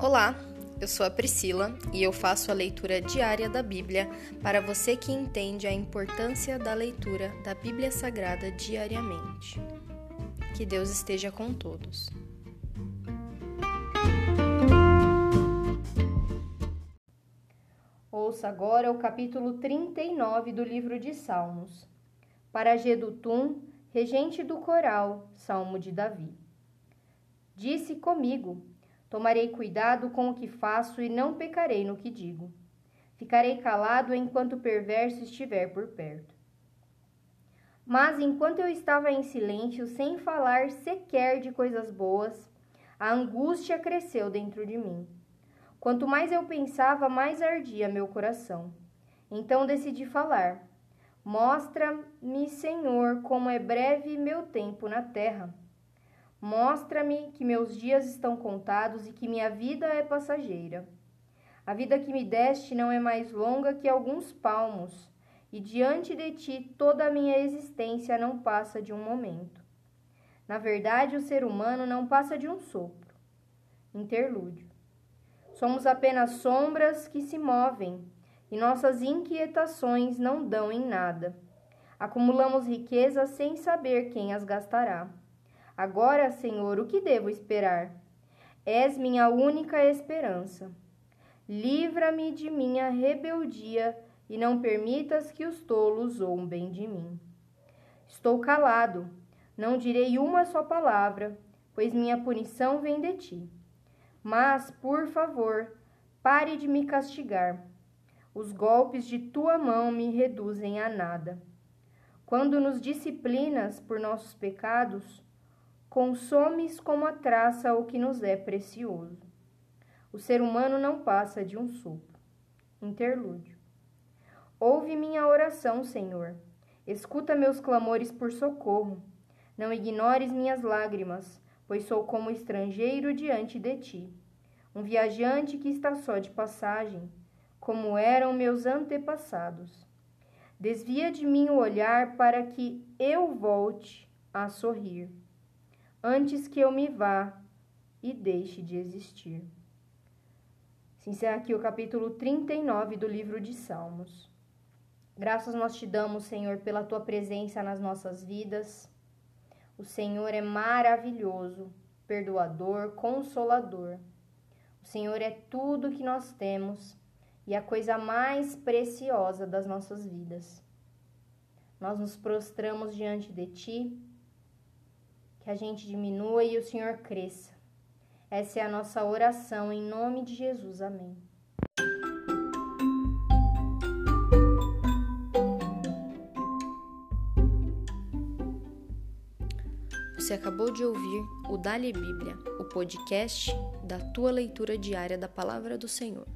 Olá, eu sou a Priscila e eu faço a leitura diária da Bíblia para você que entende a importância da leitura da Bíblia Sagrada diariamente. Que Deus esteja com todos. Ouça agora o capítulo 39 do livro de Salmos. Para Gedutum, regente do coral, Salmo de Davi. Disse comigo: Tomarei cuidado com o que faço e não pecarei no que digo. Ficarei calado enquanto o perverso estiver por perto. Mas enquanto eu estava em silêncio, sem falar sequer de coisas boas, a angústia cresceu dentro de mim. Quanto mais eu pensava, mais ardia meu coração. Então decidi falar. Mostra-me, Senhor, como é breve meu tempo na terra. Mostra-me que meus dias estão contados e que minha vida é passageira. A vida que me deste não é mais longa que alguns palmos, e diante de ti toda a minha existência não passa de um momento. Na verdade, o ser humano não passa de um sopro. Interlúdio. Somos apenas sombras que se movem, e nossas inquietações não dão em nada. Acumulamos riquezas sem saber quem as gastará. Agora, Senhor, o que devo esperar? És minha única esperança. Livra-me de minha rebeldia e não permitas que os tolos zombem de mim. Estou calado, não direi uma só palavra, pois minha punição vem de ti. Mas, por favor, pare de me castigar. Os golpes de tua mão me reduzem a nada. Quando nos disciplinas por nossos pecados, Consomes como a traça o que nos é precioso. O ser humano não passa de um sopro. Interlúdio. Ouve minha oração, Senhor. Escuta meus clamores por socorro. Não ignores minhas lágrimas, pois sou como estrangeiro diante de ti, um viajante que está só de passagem, como eram meus antepassados. Desvia de mim o olhar para que eu volte a sorrir antes que eu me vá e deixe de existir. Se encerra aqui o capítulo 39 do livro de Salmos. Graças nós te damos, Senhor, pela tua presença nas nossas vidas. O Senhor é maravilhoso, perdoador, consolador. O Senhor é tudo que nós temos e a coisa mais preciosa das nossas vidas. Nós nos prostramos diante de ti que a gente diminua e o Senhor cresça. Essa é a nossa oração em nome de Jesus. Amém. Você acabou de ouvir o Dali Bíblia, o podcast da tua leitura diária da palavra do Senhor.